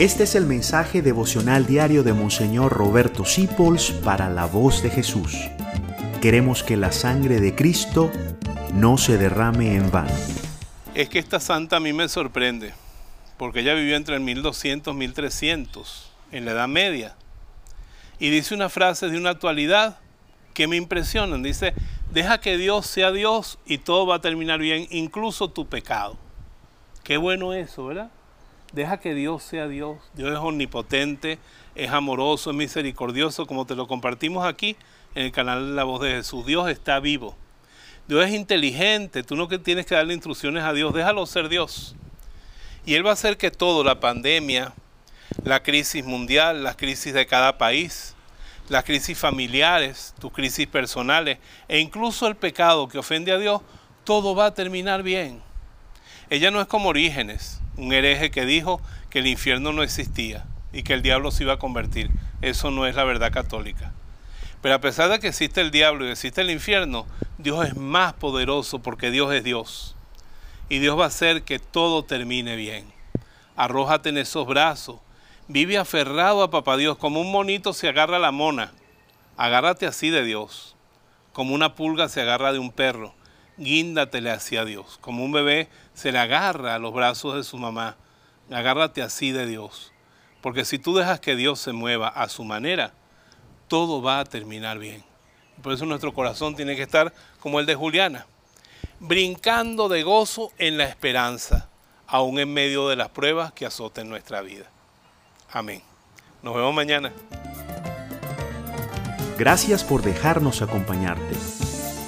Este es el mensaje devocional diario de Monseñor Roberto Sipols para la voz de Jesús. Queremos que la sangre de Cristo no se derrame en vano. Es que esta santa a mí me sorprende, porque ella vivió entre el 1200 y 1300, en la Edad Media. Y dice una frase de una actualidad que me impresionan. Dice, deja que Dios sea Dios y todo va a terminar bien, incluso tu pecado. Qué bueno eso, ¿verdad? Deja que Dios sea Dios. Dios es omnipotente, es amoroso, es misericordioso, como te lo compartimos aquí en el canal La Voz de Jesús. Dios está vivo. Dios es inteligente. Tú no tienes que darle instrucciones a Dios, déjalo ser Dios. Y Él va a hacer que todo, la pandemia, la crisis mundial, las crisis de cada país, las crisis familiares, tus crisis personales e incluso el pecado que ofende a Dios, todo va a terminar bien. Ella no es como Orígenes, un hereje que dijo que el infierno no existía y que el diablo se iba a convertir. Eso no es la verdad católica. Pero a pesar de que existe el diablo y existe el infierno, Dios es más poderoso porque Dios es Dios. Y Dios va a hacer que todo termine bien. Arrójate en esos brazos. Vive aferrado a Papá Dios, como un monito se agarra a la mona. Agárrate así de Dios, como una pulga se agarra de un perro guíndatele hacia Dios. Como un bebé se le agarra a los brazos de su mamá, agárrate así de Dios. Porque si tú dejas que Dios se mueva a su manera, todo va a terminar bien. Por eso nuestro corazón tiene que estar como el de Juliana, brincando de gozo en la esperanza, aún en medio de las pruebas que azoten nuestra vida. Amén. Nos vemos mañana. Gracias por dejarnos acompañarte.